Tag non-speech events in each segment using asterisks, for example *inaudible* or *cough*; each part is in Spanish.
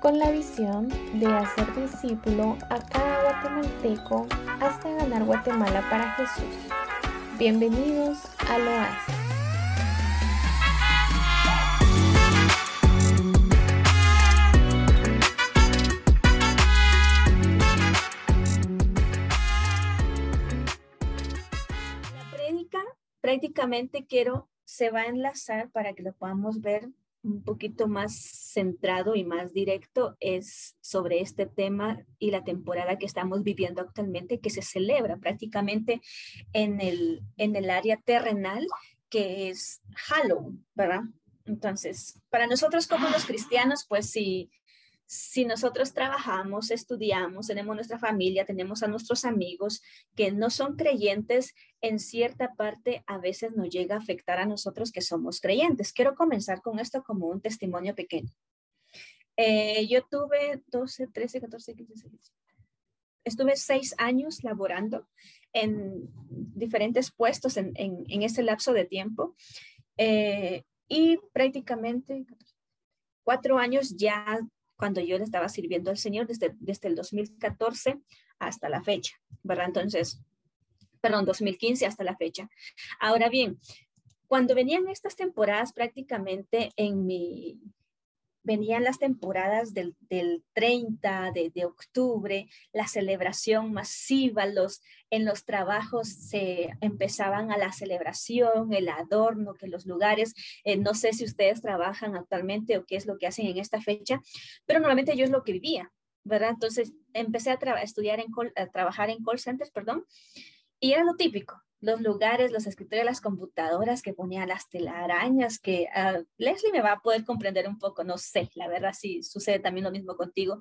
con la visión de hacer discípulo a cada guatemalteco hasta ganar Guatemala para Jesús. Bienvenidos a prédica prácticamente quiero se va a enlazar para que lo podamos ver un poquito más centrado y más directo es sobre este tema y la temporada que estamos viviendo actualmente, que se celebra prácticamente en el, en el área terrenal, que es Halloween, ¿verdad? Entonces, para nosotros como los cristianos, pues sí, si nosotros trabajamos, estudiamos, tenemos nuestra familia, tenemos a nuestros amigos que no son creyentes, en cierta parte a veces nos llega a afectar a nosotros que somos creyentes. Quiero comenzar con esto como un testimonio pequeño. Eh, yo tuve 12, 13, 14, 15, 16. Estuve seis años laborando en diferentes puestos en, ese lapso de tiempo eh, y prácticamente cuatro años ya cuando yo le estaba sirviendo al Señor desde, desde el 2014 hasta la fecha, ¿verdad? Entonces, perdón, 2015 hasta la fecha. Ahora bien, cuando venían estas temporadas prácticamente en mi, venían las temporadas del, 30 de, octubre, la celebración masiva, los, en los trabajos se empezaban a la celebración, el adorno, que los lugares, eh, no sé si ustedes trabajan actualmente o qué es lo que hacen en esta fecha, pero normalmente yo es lo que vivía, ¿verdad? Entonces empecé a, estudiar en a trabajar en call centers, perdón, y era lo típico, los lugares, los escritorios, las computadoras que ponían las telarañas, que uh, Leslie me va a poder comprender un poco, no sé, la verdad sí sucede también lo mismo contigo.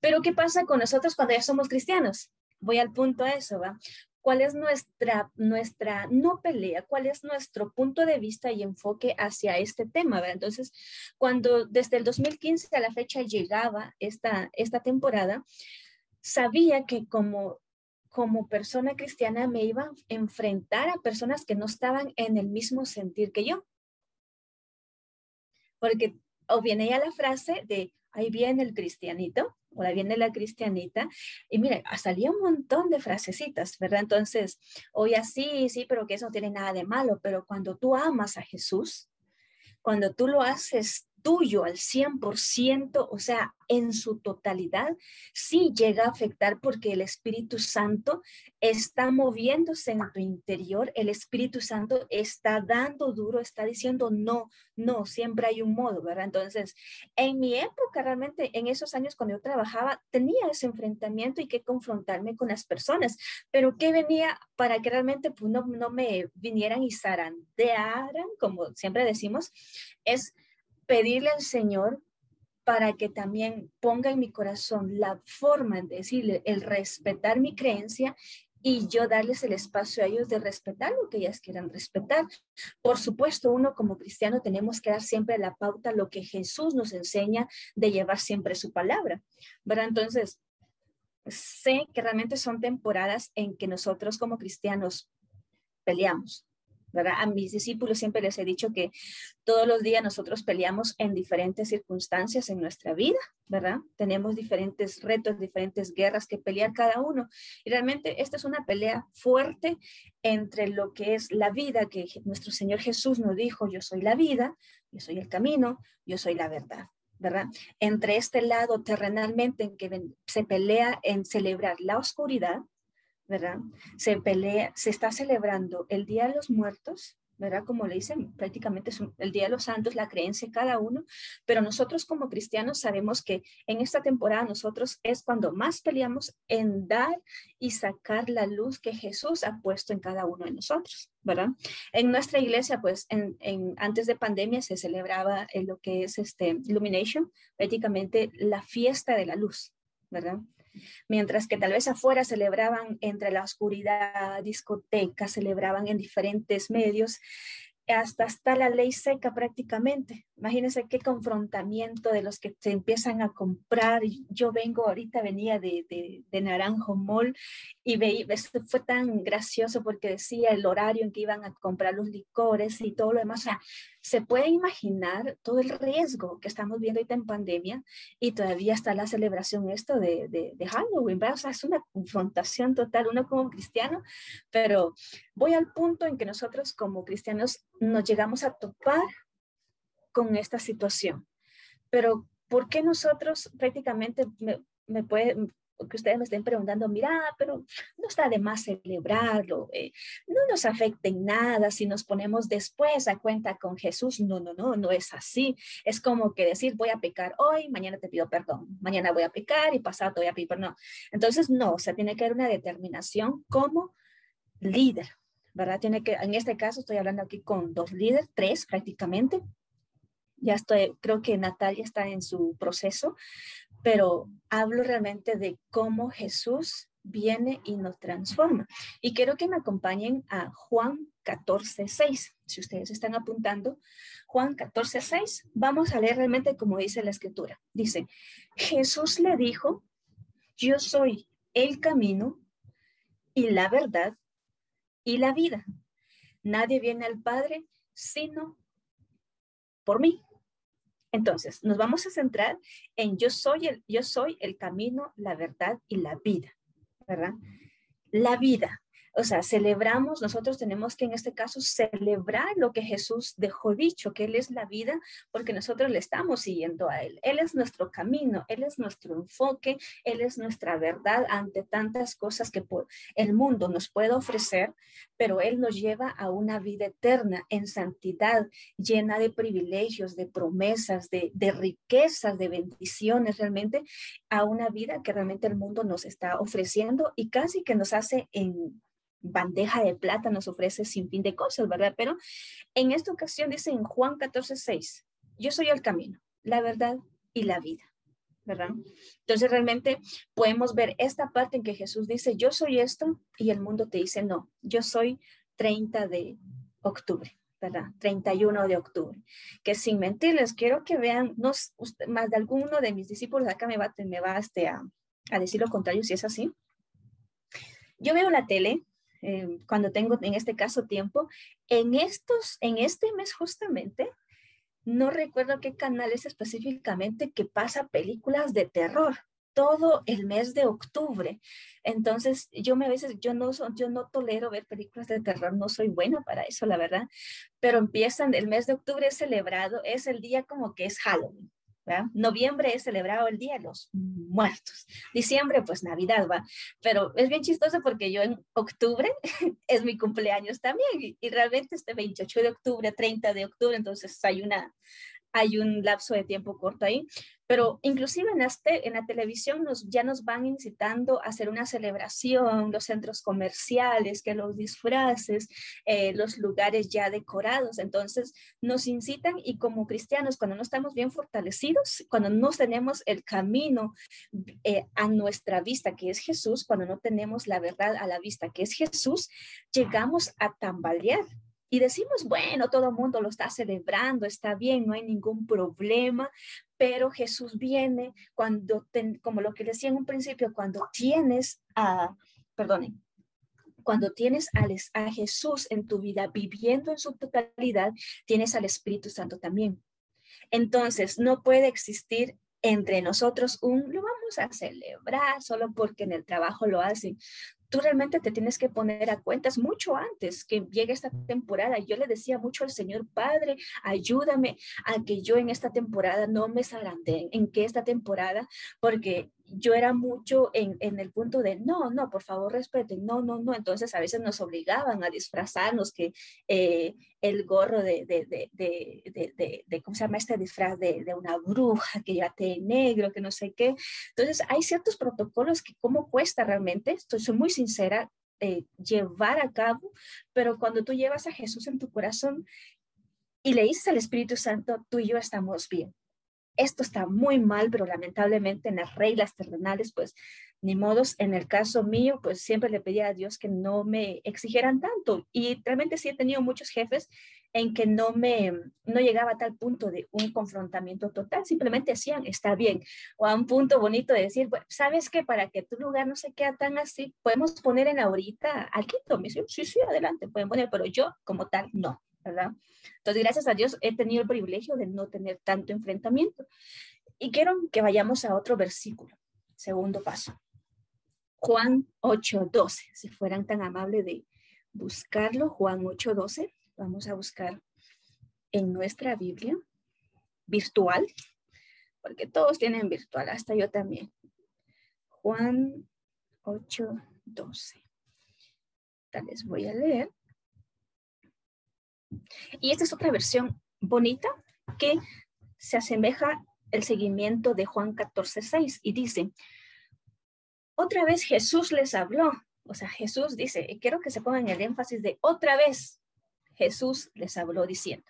Pero ¿qué pasa con nosotros cuando ya somos cristianos? Voy al punto a eso, ¿va? ¿Cuál es nuestra, nuestra, no pelea, cuál es nuestro punto de vista y enfoque hacia este tema? ¿va? Entonces, cuando desde el 2015 a la fecha llegaba esta, esta temporada, sabía que como como persona cristiana me iba a enfrentar a personas que no estaban en el mismo sentir que yo. Porque o viene ya la frase de, ahí viene el cristianito, o ahí viene la cristianita, y mira, salía un montón de frasecitas, ¿verdad? Entonces, hoy así, sí, pero que eso no tiene nada de malo, pero cuando tú amas a Jesús, cuando tú lo haces tuyo al 100%, o sea, en su totalidad, sí llega a afectar porque el Espíritu Santo está moviéndose en tu interior, el Espíritu Santo está dando duro, está diciendo no, no, siempre hay un modo, ¿verdad? Entonces, en mi época, realmente, en esos años cuando yo trabajaba, tenía ese enfrentamiento y que confrontarme con las personas, pero ¿qué venía para que realmente pues, no, no me vinieran y zarandearan, como siempre decimos? Es pedirle al Señor para que también ponga en mi corazón la forma de decirle, el respetar mi creencia y yo darles el espacio a ellos de respetar lo que ellas quieran respetar. Por supuesto, uno como cristiano tenemos que dar siempre la pauta, lo que Jesús nos enseña de llevar siempre su palabra, ¿verdad? Entonces, sé que realmente son temporadas en que nosotros como cristianos peleamos, a mis discípulos siempre les he dicho que todos los días nosotros peleamos en diferentes circunstancias en nuestra vida, ¿verdad? Tenemos diferentes retos, diferentes guerras que pelear cada uno. Y realmente esta es una pelea fuerte entre lo que es la vida que nuestro Señor Jesús nos dijo, yo soy la vida, yo soy el camino, yo soy la verdad. ¿verdad? Entre este lado terrenalmente en que se pelea en celebrar la oscuridad, ¿verdad? Se pelea, se está celebrando el Día de los Muertos, ¿verdad? Como le dicen, prácticamente es el Día de los Santos, la creencia de cada uno, pero nosotros como cristianos sabemos que en esta temporada nosotros es cuando más peleamos en dar y sacar la luz que Jesús ha puesto en cada uno de nosotros, ¿verdad? En nuestra iglesia, pues, en, antes de pandemia se celebraba en lo que es este Illumination, prácticamente la fiesta de la luz, ¿verdad? Mientras que tal vez afuera celebraban entre la oscuridad, discotecas, celebraban en diferentes medios, hasta está la ley seca prácticamente. Imagínense qué confrontamiento de los que se empiezan a comprar. Yo vengo, ahorita venía de, de, Naranjo Mall y veí, fue tan gracioso porque decía el horario en que iban a comprar los licores y todo lo demás. O se puede imaginar todo el riesgo que estamos viendo ahorita en pandemia y todavía está la celebración esto de, de, Halloween, O sea, es una confrontación total, uno como cristiano, pero voy al punto en que nosotros como cristianos nos llegamos a topar con esta situación. Pero, ¿por qué nosotros prácticamente me, me puede, que ustedes me estén preguntando, mira, pero no está de más celebrarlo, eh, no nos afecta en nada si nos ponemos después a cuenta con Jesús. No, no, no, no es así. Es como que decir, voy a pecar hoy, mañana te pido perdón, mañana voy a pecar y pasado te voy a pedir perdón. Entonces, no, o sea, tiene que haber una determinación como líder, ¿verdad? Tiene que, en este caso estoy hablando aquí con dos líderes, tres prácticamente. Ya estoy, creo que Natalia está en su proceso, pero hablo realmente de cómo Jesús viene y nos transforma. Y quiero que me acompañen a Juan 14, 6. Si ustedes están apuntando, Juan 14, 6, vamos a leer realmente como dice la escritura. Dice, Jesús le dijo, yo soy el camino y la verdad y la vida. Nadie viene al Padre sino por mí. Entonces, nos vamos a centrar en yo soy el, yo soy el camino, la verdad y la vida, ¿verdad? La vida. O sea, celebramos, nosotros tenemos que en este caso celebrar lo que Jesús dejó dicho, que Él es la vida, porque nosotros le estamos siguiendo a Él. Él es nuestro camino, Él es nuestro enfoque, Él es nuestra verdad ante tantas cosas que el mundo nos puede ofrecer, pero Él nos lleva a una vida eterna en santidad, llena de privilegios, de promesas, de, de riquezas, de bendiciones, realmente a una vida que realmente el mundo nos está ofreciendo y casi que nos hace en bandeja de plata nos ofrece sin fin de cosas, ¿verdad? Pero en esta ocasión dice en Juan 14, 6, yo soy el camino, la verdad y la vida, ¿verdad? Entonces realmente podemos ver esta parte en que Jesús dice, yo soy esto y el mundo te dice, no, yo soy 30 de octubre. ¿verdad? 31 de octubre. Que sin mentirles, quiero que vean, no, más de alguno de mis discípulos acá me va, me va este, a, a decir lo contrario si es así. Yo veo la tele eh, cuando tengo en este caso tiempo. En estos, en este mes justamente, no recuerdo qué canales específicamente que pasa películas de terror todo el mes de octubre. Entonces, yo me a veces, yo no, yo no tolero ver películas de terror, no soy buena para eso, la verdad, pero empiezan, el mes de octubre es celebrado, es el día como que es Halloween. Noviembre es celebrado el Día de los Muertos. Diciembre, pues Navidad va. Pero es bien chistoso porque yo en octubre *laughs* es mi cumpleaños también y, y realmente este 28 de octubre, 30 de octubre, entonces hay una, hay un lapso de tiempo corto ahí, pero inclusive en, este, en la televisión nos, ya nos van incitando a hacer una celebración, los centros comerciales, que los disfraces, eh, los lugares ya decorados, entonces nos incitan y como cristianos, cuando no estamos bien fortalecidos, cuando no tenemos el camino eh, a nuestra vista, que es Jesús, cuando no tenemos la verdad a la vista, que es Jesús, llegamos a tambalear y decimos, bueno, todo el mundo lo está celebrando, está bien, no hay ningún problema, pero Jesús viene cuando, como lo que decía en un principio, cuando tienes a, perdonen, cuando tienes a, a Jesús en tu vida viviendo en su totalidad, tienes al Espíritu Santo también. Entonces, no puede existir entre nosotros un, lo vamos a celebrar solo porque en el trabajo lo hacen tú realmente te tienes que poner a cuentas mucho antes que llegue esta temporada. Yo le decía mucho al Señor, Padre, ayúdame a que yo en esta temporada no me zarandee, en que esta temporada, porque yo era mucho en, el punto de, no, no, por favor respeten, no, no, no. Entonces a veces nos obligaban a disfrazarnos, que eh, el gorro de, de, de, de, ¿cómo se llama este disfraz? De, una bruja, que ya te negro, que no sé qué. Entonces hay ciertos protocolos que cómo cuesta realmente, estoy soy muy sincera, eh, llevar a cabo, pero cuando tú llevas a Jesús en tu corazón y le dices al Espíritu Santo, tú y yo estamos bien esto está muy mal, pero lamentablemente en las reglas terrenales, pues ni modos. En el caso mío, pues siempre le pedía a Dios que no me exigieran tanto. Y realmente sí he tenido muchos jefes en que no me, no llegaba a tal punto de un confrontamiento total, simplemente decían, está bien, o a un punto bonito de decir, ¿sabes que Para que tu lugar no se quede tan así, podemos poner en ahorita al quinto, me sí, sí, adelante, pueden poner, pero yo como tal, no. ¿Verdad? Entonces, gracias a Dios he tenido el privilegio de no tener tanto enfrentamiento. Y quiero que vayamos a otro versículo, segundo paso. Juan 8:12, si fueran tan amables de buscarlo, Juan 8:12, vamos a buscar en nuestra Biblia virtual, porque todos tienen virtual, hasta yo también. Juan 8:12. Tal vez voy a leer. Y esta es otra versión bonita que se asemeja el seguimiento de Juan 14:6 y dice, otra vez Jesús les habló. O sea, Jesús dice, quiero que se pongan el énfasis de otra vez Jesús les habló diciendo,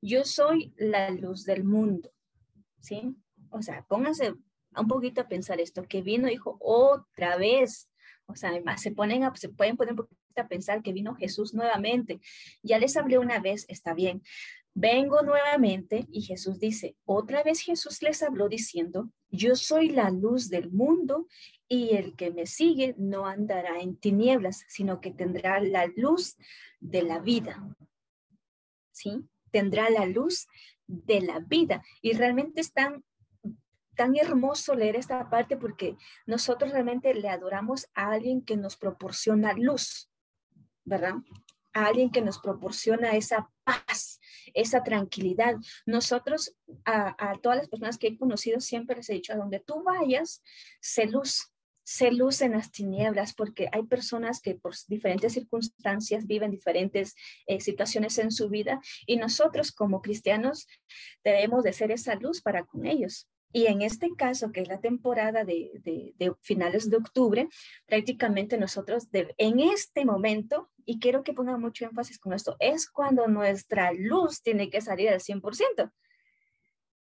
yo soy la luz del mundo. ¿Sí? O sea, pónganse un poquito a pensar esto, que vino, dijo, otra vez. O sea, además se, ponen pueden poner a pensar que vino Jesús nuevamente. Ya les hablé una vez, está bien. Vengo nuevamente y Jesús dice, otra vez Jesús les habló diciendo, yo soy la luz del mundo y el que me sigue no andará en tinieblas, sino que tendrá la luz de la vida. ¿Sí? Tendrá la luz de la vida. Y realmente es tan, hermoso leer esta parte porque nosotros realmente le adoramos a alguien que nos proporciona luz, ¿verdad? A alguien que nos proporciona esa paz, esa tranquilidad. Nosotros, a, a, todas las personas que he conocido, siempre les he dicho, a donde tú vayas, sé luz, se luz en las tinieblas, porque hay personas que por diferentes circunstancias viven diferentes eh, situaciones en su vida y nosotros como cristianos debemos de ser esa luz para con ellos. Y en este caso, que es la temporada de, de, finales de octubre, prácticamente nosotros en este momento, y quiero que ponga mucho énfasis con esto, es cuando nuestra luz tiene que salir al 100%.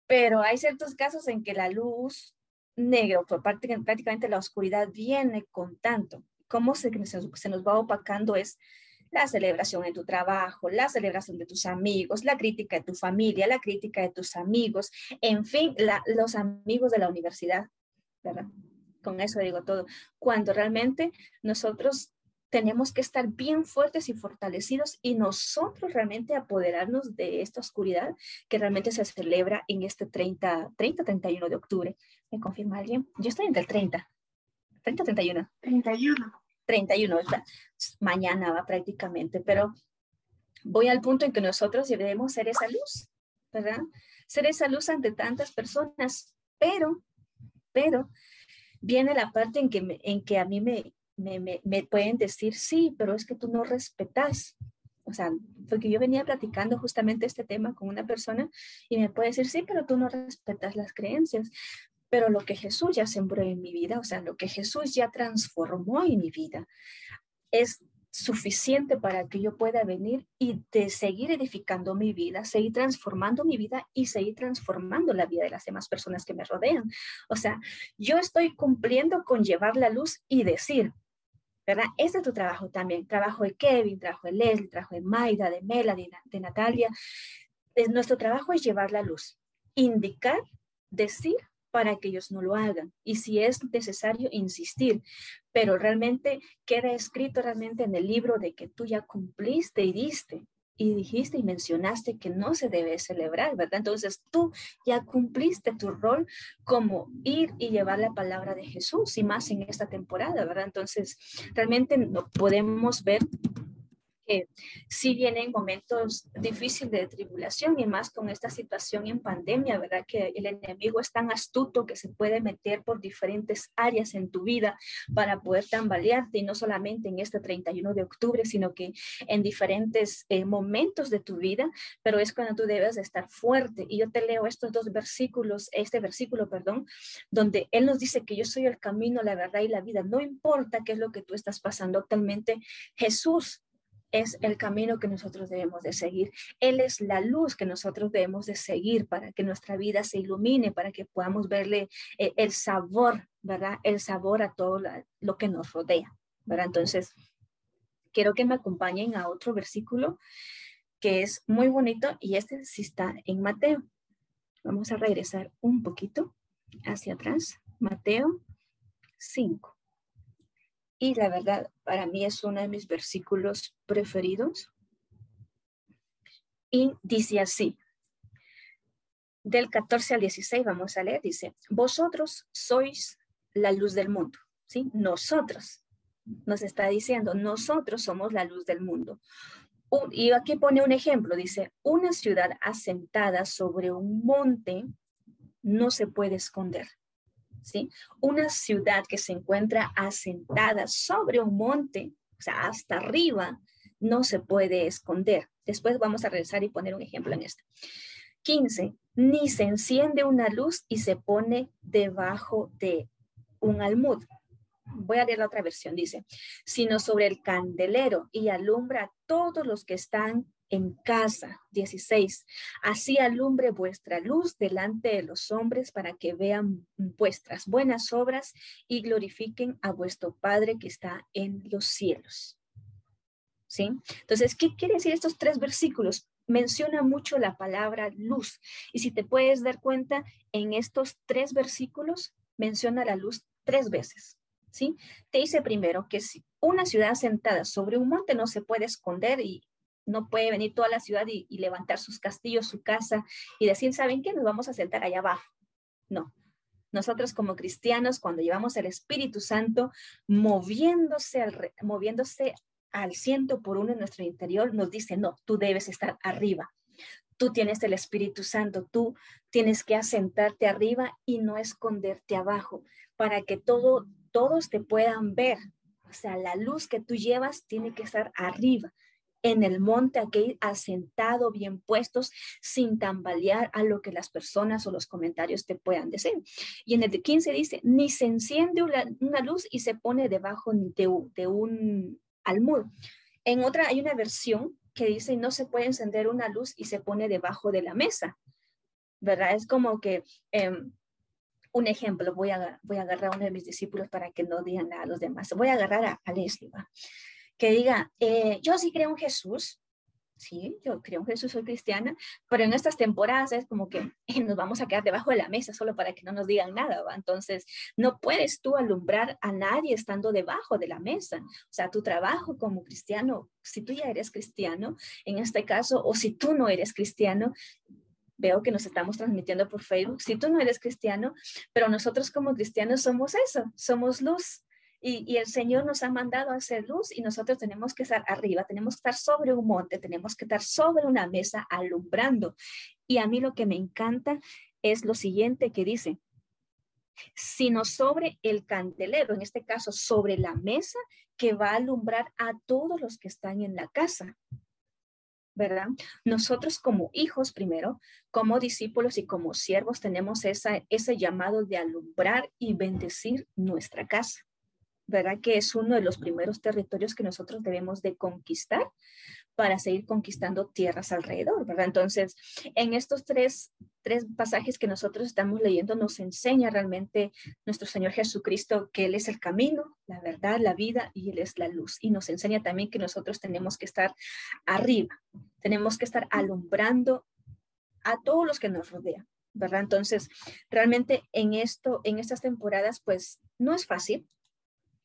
Pero hay ciertos casos en que la luz que prácticamente la oscuridad viene con tanto. ¿Cómo se, se nos va opacando es la celebración en tu trabajo, la celebración de tus amigos, la crítica de tu familia, la crítica de tus amigos, en fin, los amigos de la universidad, ¿verdad? Con eso digo todo. Cuando realmente nosotros tenemos que estar bien fuertes y fortalecidos y nosotros realmente apoderarnos de esta oscuridad que realmente se celebra en este 30, 30, 31 de octubre. ¿Me confirma alguien? Yo estoy entre el 30. 30, 31. 31. 31, mañana va prácticamente, pero voy al punto en que nosotros debemos ser esa luz, ¿verdad? Ser esa luz ante tantas personas, pero, pero, viene la parte en que, en que a mí me, me, me, pueden decir, sí, pero es que tú no respetas. O sea, porque yo venía platicando justamente este tema con una persona y me puede decir, sí, pero tú no respetas las creencias. Pero lo que Jesús ya sembró en mi vida, o sea, lo que Jesús ya transformó en mi vida, es suficiente para que yo pueda venir y de seguir edificando mi vida, seguir transformando mi vida y seguir transformando la vida de las demás personas que me rodean. O sea, yo estoy cumpliendo con llevar la luz y decir, ¿verdad? Ese es tu trabajo también, trabajo de Kevin, trabajo de Leslie, trabajo de Maida, de Melanie, de Natalia. Es, nuestro trabajo es llevar la luz, indicar, decir para que ellos no lo hagan y si es necesario insistir, pero realmente queda escrito realmente en el libro de que tú ya cumpliste y diste y dijiste y mencionaste que no se debe celebrar, ¿verdad? Entonces tú ya cumpliste tu rol como ir y llevar la palabra de Jesús y más en esta temporada, ¿verdad? Entonces realmente no podemos ver que sí vienen momentos difíciles de tribulación y más con esta situación en pandemia, ¿verdad? Que el enemigo es tan astuto que se puede meter por diferentes áreas en tu vida para poder tambalearte y no solamente en este 31 de octubre, sino que en diferentes eh, momentos de tu vida, pero es cuando tú debes de estar fuerte. Y yo te leo estos dos versículos, este versículo, perdón, donde Él nos dice que yo soy el camino, la verdad y la vida. No importa qué es lo que tú estás pasando actualmente, Jesús es el camino que nosotros debemos de seguir. Él es la luz que nosotros debemos de seguir para que nuestra vida se ilumine, para que podamos verle eh, el sabor, ¿verdad? El sabor a todo lo que nos rodea, ¿verdad? Entonces, quiero que me acompañen a otro versículo que es muy bonito y este sí está en Mateo. Vamos a regresar un poquito hacia atrás. Mateo 5. Y la verdad, para mí es uno de mis versículos preferidos. Y dice así, del 14 al 16, vamos a leer, dice, vosotros sois la luz del mundo, ¿sí? Nosotros, nos está diciendo, nosotros somos la luz del mundo. y aquí pone un ejemplo, dice, una ciudad asentada sobre un monte no se puede esconder. Una ciudad que se encuentra asentada sobre un monte, o sea, hasta arriba, no se puede esconder. Después vamos a regresar y poner un ejemplo en esto. 15. Ni se enciende una luz y se pone debajo de un almud. Voy a leer la otra versión, dice, sino sobre el candelero y alumbra a todos los que están en casa. 16. Así alumbre vuestra luz delante de los hombres para que vean vuestras buenas obras y glorifiquen a vuestro Padre que está en los cielos. ¿Sí? Entonces, ¿qué quiere decir estos tres versículos? Menciona mucho la palabra luz. Y si te puedes dar cuenta, en estos tres versículos menciona la luz tres veces. ¿Sí? Te dice primero que si una ciudad sentada sobre un monte no se puede esconder y no puede venir toda la ciudad y, levantar sus castillos, su casa y decir, ¿saben qué? Nos vamos a sentar allá abajo. No. Nosotros como cristianos, cuando llevamos el Espíritu Santo moviéndose al, moviéndose al ciento por uno en nuestro interior, nos dice, no, tú debes estar arriba. Tú tienes el Espíritu Santo, tú tienes que asentarte arriba y no esconderte abajo para que todo, todos te puedan ver. O sea, la luz que tú llevas tiene que estar arriba en el monte aquel asentado, bien puestos, sin tambalear a lo que las personas o los comentarios te puedan decir. Y en el de 15 dice, ni se enciende una, luz y se pone debajo de, de un almud. En otra hay una versión que dice, no se puede encender una luz y se pone debajo de la mesa. ¿Verdad? Es como que... Em, un ejemplo, voy a, voy a agarrar a uno de mis discípulos para que no digan nada a los demás. Voy a agarrar a, a Leslie que diga, eh, yo sí creo en Jesús, sí, yo creo en Jesús, soy cristiana, pero en estas temporadas es como que *laughs* nos vamos a quedar debajo de la mesa solo para que no nos digan nada. Entonces, no puedes tú alumbrar a nadie estando debajo de la mesa. O sea, tu trabajo como cristiano, si tú ya eres cristiano, en este caso, o si tú no eres cristiano, veo que nos estamos transmitiendo por Facebook, si tú no eres cristiano, pero nosotros como cristianos somos eso, somos luz, y, el Señor nos ha mandado a hacer luz y nosotros tenemos que estar arriba, tenemos que estar sobre un monte, tenemos que estar sobre una mesa alumbrando. Y a mí lo que me encanta es lo siguiente que dice, sino sobre el candelero, en este caso sobre la mesa que va a alumbrar a todos los que están en la casa. ¿verdad? Nosotros como hijos primero, como discípulos y como siervos tenemos esa, ese llamado de alumbrar y bendecir nuestra casa. ¿Verdad? Que es uno de los primeros territorios que nosotros debemos de conquistar para seguir conquistando tierras alrededor, ¿verdad? Entonces, en estos tres, tres pasajes que nosotros estamos leyendo nos enseña realmente nuestro Señor Jesucristo que Él es el camino, la verdad, la vida y Él es la luz. Y nos enseña también que nosotros tenemos que estar arriba, tenemos que estar alumbrando a todos los que nos rodean. ¿verdad? Entonces, realmente en esto, en estas temporadas, pues no es fácil,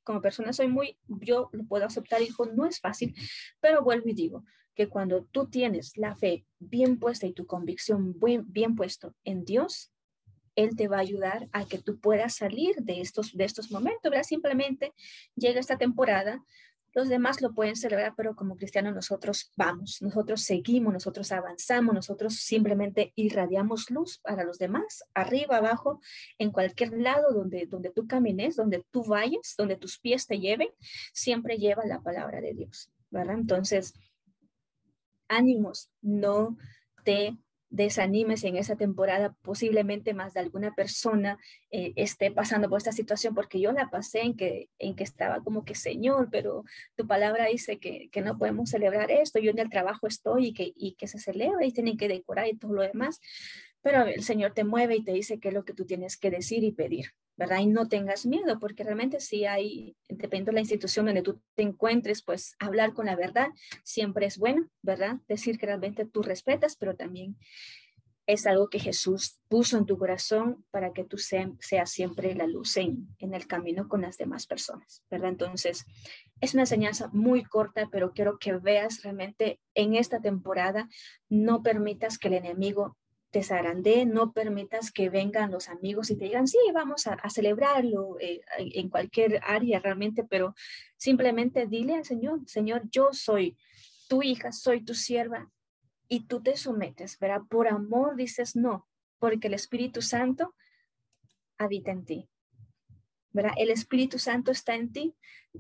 como persona soy muy, yo lo puedo aceptar, hijo, no es fácil, pero vuelvo y digo que cuando tú tienes la fe bien puesta y tu convicción bien, bien puesto en Dios, Él te va a ayudar a que tú puedas salir de estos, de estos momentos, ¿verdad? Simplemente llega esta temporada, los demás lo pueden celebrar, pero como cristianos nosotros vamos, nosotros seguimos, nosotros avanzamos, nosotros simplemente irradiamos luz para los demás, arriba, abajo, en cualquier lado donde, donde tú camines, donde tú vayas, donde tus pies te lleven, siempre lleva la palabra de Dios, ¿verdad? Entonces, ánimos, no te desanimes en esa temporada, posiblemente más de alguna persona eh, esté pasando por esta situación, porque yo la pasé en que, en que estaba como que, Señor, pero tu palabra dice que, que no podemos celebrar esto, yo en el trabajo estoy y que, y que se celebra y tienen que decorar y todo lo demás, pero el Señor te mueve y te dice qué es lo que tú tienes que decir y pedir. ¿verdad? Y no tengas miedo, porque realmente si hay, dependiendo de la institución donde tú te encuentres, pues hablar con la verdad siempre es bueno, ¿verdad? Decir que realmente tú respetas, pero también es algo que Jesús puso en tu corazón para que tú seas siempre la luz en, en, el camino con las demás personas, ¿verdad? Entonces, es una enseñanza muy corta, pero quiero que veas realmente en esta temporada, no permitas que el enemigo te zarandee, no permitas que vengan los amigos y te digan, sí, vamos a, celebrarlo eh, en cualquier área realmente, pero simplemente dile al Señor, Señor, yo soy tu hija, soy tu sierva, y tú te sometes, ¿verdad? Por amor dices no, porque el Espíritu Santo habita en ti. ¿Verdad? El Espíritu Santo está en ti.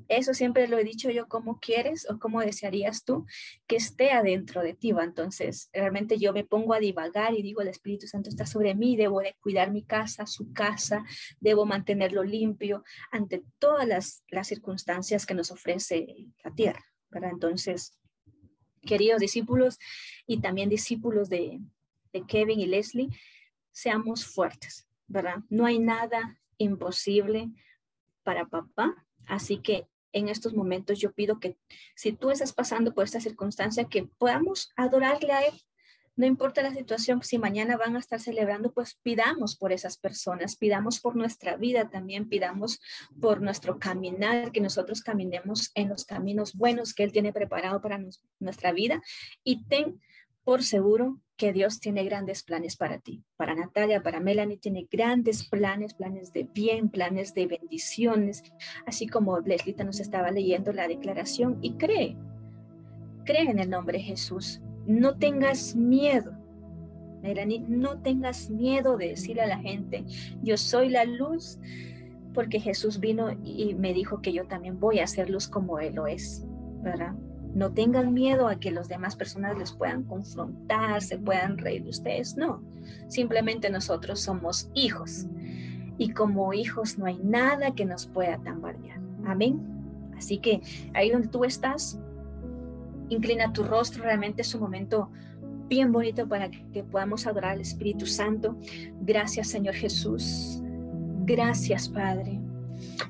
Eso siempre lo he dicho yo, como quieres o como desearías tú que esté adentro de ti. Entonces, realmente yo me pongo a divagar y digo, el Espíritu Santo está sobre mí, debo de cuidar mi casa, su casa, debo mantenerlo limpio ante todas las, las circunstancias que nos ofrece la tierra. ¿verdad? Entonces, queridos discípulos y también discípulos de, Kevin y Leslie, seamos fuertes, ¿verdad? No hay nada imposible para papá, así que en estos momentos yo pido que si tú estás pasando por esta circunstancia, que podamos adorarle a Él, no importa la situación, si mañana van a estar celebrando, pues pidamos por esas personas, pidamos por nuestra vida también, pidamos por nuestro caminar, que nosotros caminemos en los caminos buenos que Él tiene preparado para nuestra vida. Y ten por seguro que Dios tiene grandes planes para ti. Para Natalia, para Melanie, tiene grandes planes, planes de bien, planes de bendiciones, así como Leslita nos estaba leyendo la declaración y cree, cree en el nombre de Jesús no tengas miedo. Melanie, no tengas miedo de decirle a la gente, yo soy la luz, porque Jesús vino y me dijo que yo también voy a ser luz como Él lo es, ¿verdad? No tengan miedo a que las demás personas les puedan confrontar, se puedan reír de ustedes, no. Simplemente nosotros somos hijos y como hijos no hay nada que nos pueda tambalear. Amén. Así que ahí donde tú estás, inclina tu rostro, realmente es un momento bien bonito para que podamos adorar al Espíritu Santo. Gracias Señor Jesús. Gracias Padre.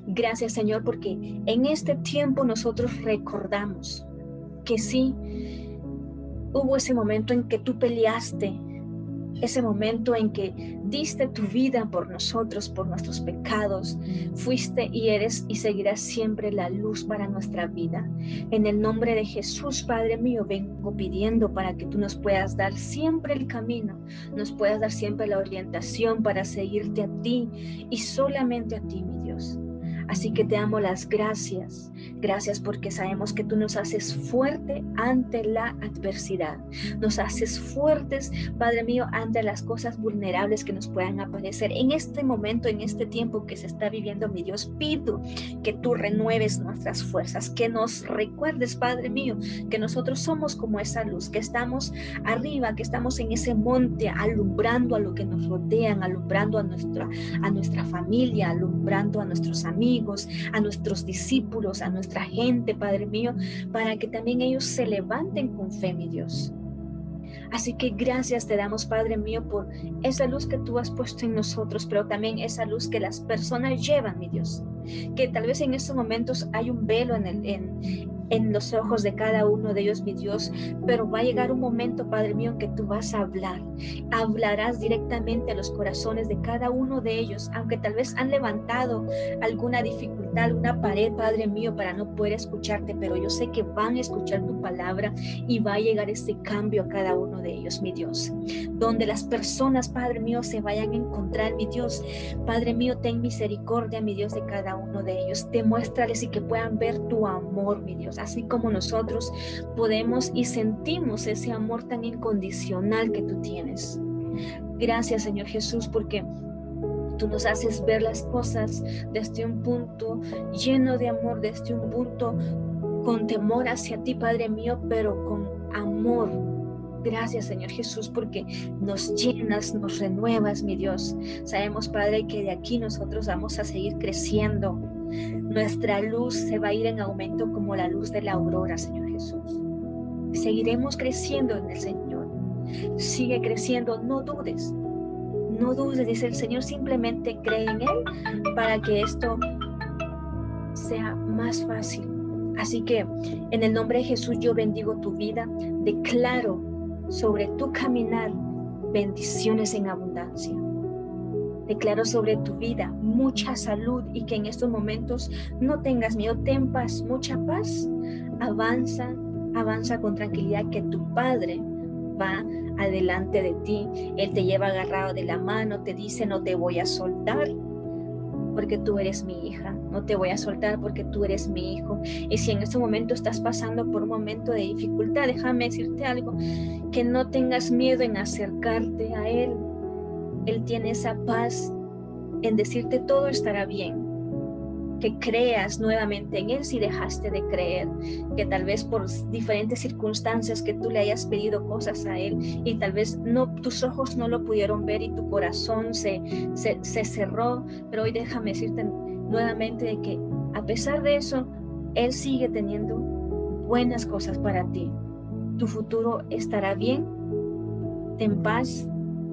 Gracias Señor porque en este tiempo nosotros recordamos que sí, hubo ese momento en que tú peleaste ese momento en que diste tu vida por nosotros, por nuestros pecados, fuiste y eres y seguirás siempre la luz para nuestra vida. En el nombre de Jesús, Padre mío, vengo pidiendo para que tú nos puedas dar siempre el camino, nos puedas dar siempre la orientación para seguirte a ti y solamente a ti. Así que te amo las gracias. Gracias porque sabemos que tú nos haces fuerte ante la adversidad. Nos haces fuertes, Padre mío, ante las cosas vulnerables que nos puedan aparecer. En este momento, en este tiempo que se está viviendo, mi Dios, pido que tú renueves nuestras fuerzas, que nos recuerdes, Padre mío, que nosotros somos como esa luz, que estamos arriba, que estamos en ese monte alumbrando a lo que nos rodean, alumbrando a nuestra, a nuestra familia, alumbrando a nuestros amigos a nuestros discípulos, a nuestra gente, Padre mío, para que también ellos se levanten con fe, mi Dios. Así que gracias te damos, Padre mío, por esa luz que tú has puesto en nosotros, pero también esa luz que las personas llevan, mi Dios. Que tal vez en estos momentos hay un velo en, el, en los ojos de cada uno de ellos, mi Dios, pero va a llegar un momento, Padre mío, en que tú vas a hablar. Hablarás directamente a los corazones de cada uno de ellos, aunque tal vez han levantado alguna dificultad, alguna pared, Padre mío, para no poder escucharte, pero yo sé que van a escuchar tu palabra y va a llegar ese cambio a cada uno de ellos, mi Dios. Donde las personas, Padre mío, se vayan a encontrar, mi Dios. Padre mío, ten misericordia, mi Dios, de cada uno de ellos. Demuéstrales y que puedan ver tu amor, mi Dios así como nosotros podemos y sentimos ese amor tan incondicional que tú tienes. Gracias, Señor Jesús, porque tú nos haces ver las cosas desde un punto lleno de amor, desde un punto con temor hacia ti, Padre mío, pero con amor. Gracias, Señor Jesús, porque nos llenas, nos renuevas, mi Dios. Sabemos, Padre, que de aquí nosotros vamos a seguir creciendo nuestra luz se va a ir en aumento como la luz de la aurora, Señor Jesús. Seguiremos creciendo en el Señor. Sigue creciendo, no dudes. No dudes, dice el Señor, simplemente cree en Él para que esto sea más fácil. Así que en el nombre de Jesús yo bendigo tu vida, declaro sobre tu caminar bendiciones en abundancia. Declaro sobre tu vida mucha salud y que en estos momentos no tengas miedo, ten paz, mucha paz. Avanza, avanza con tranquilidad que tu Padre va adelante de ti. Él te lleva agarrado de la mano, te dice no te voy a soltar porque tú eres mi hija, no te voy a soltar porque tú eres mi hijo. Y si en este momento estás pasando por un momento de dificultad, déjame decirte algo, que no tengas miedo en acercarte a Él. Él tiene esa paz en decirte todo estará bien que creas nuevamente en Él si dejaste de creer, que tal vez por diferentes circunstancias que tú le hayas pedido cosas a Él y tal vez no, tus ojos no lo pudieron ver y tu corazón se, se, cerró, pero hoy déjame decirte nuevamente de que a pesar de eso, Él sigue teniendo buenas cosas para ti. Tu futuro estará bien, ten paz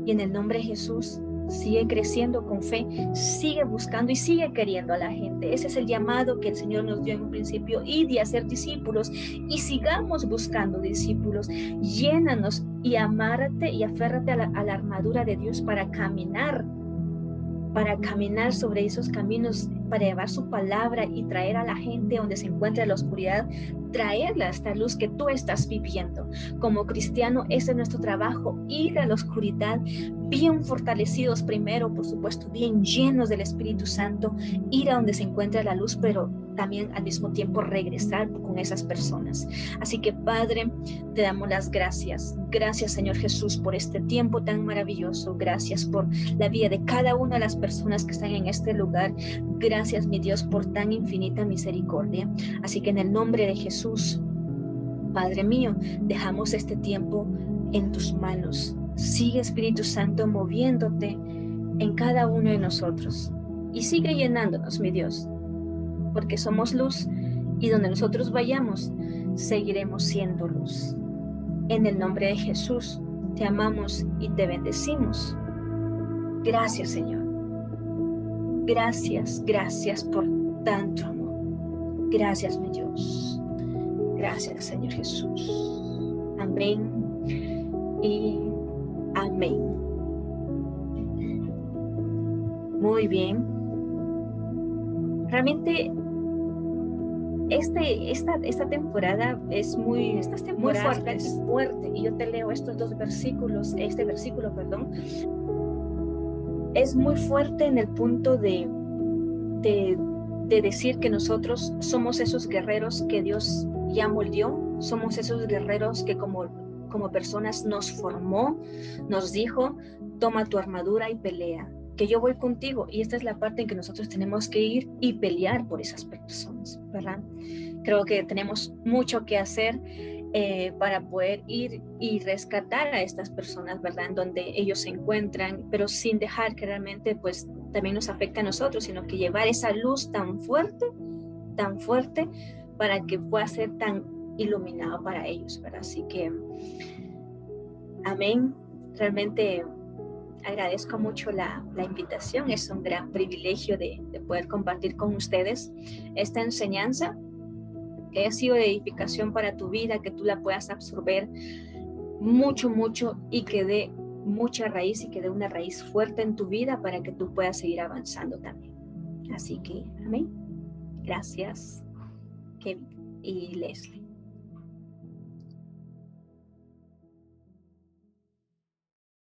y en el nombre de Jesús sigue creciendo con fe, sigue buscando y sigue queriendo a la gente. Ese es el llamado que el Señor nos dio en un principio y de hacer discípulos y sigamos buscando discípulos. Llénanos y amárate y aférrate a la, a la armadura de Dios para caminar para caminar sobre esos caminos, para llevar su palabra y traer a la gente donde se encuentra la oscuridad, traerla a esta luz que tú estás viviendo. Como cristiano, ese es nuestro trabajo, ir a la oscuridad, bien fortalecidos primero, por supuesto, bien llenos del Espíritu Santo, ir a donde se encuentra la luz, pero también al mismo tiempo regresar con esas personas. Así que Padre, te damos las gracias. Gracias Señor Jesús por este tiempo tan maravilloso. Gracias por la vida de cada una de las personas que están en este lugar. Gracias mi Dios por tan infinita misericordia. Así que en el nombre de Jesús, Padre mío, dejamos este tiempo en tus manos. Sigue Espíritu Santo moviéndote en cada uno de nosotros y sigue llenándonos, mi Dios, porque somos luz y donde nosotros vayamos, seguiremos siendo luz. En el nombre de Jesús, te amamos y te bendecimos. Gracias, Señor. Gracias, gracias por tanto amor. Gracias, mi Dios. Gracias, Señor Jesús. Amén y Amén. Muy bien. Realmente este, esta, esta temporada es muy, Estas muy fuerte, es fuerte. Y yo te leo estos dos versículos, este versículo, perdón. Es muy fuerte en el punto de, de, de decir que nosotros somos esos guerreros que Dios ya moldeó, somos esos guerreros que como como personas nos formó, nos dijo, toma tu armadura y pelea, que yo voy contigo. Y esta es la parte en que nosotros tenemos que ir y pelear por esas personas, ¿verdad? Creo que tenemos mucho que hacer eh, para poder ir y rescatar a estas personas, ¿verdad? En donde ellos se encuentran, pero sin dejar que realmente pues también nos afecte a nosotros, sino que llevar esa luz tan fuerte, tan fuerte, para que pueda ser tan iluminado para ellos, ¿verdad? Así que, amén. Realmente agradezco mucho la, invitación. Es un gran privilegio de, poder compartir con ustedes esta enseñanza que ha sido de edificación para tu vida, que tú la puedas absorber mucho, mucho y que dé mucha raíz y que dé una raíz fuerte en tu vida para que tú puedas seguir avanzando también. Así que, amén. Gracias, Kevin y Leslie.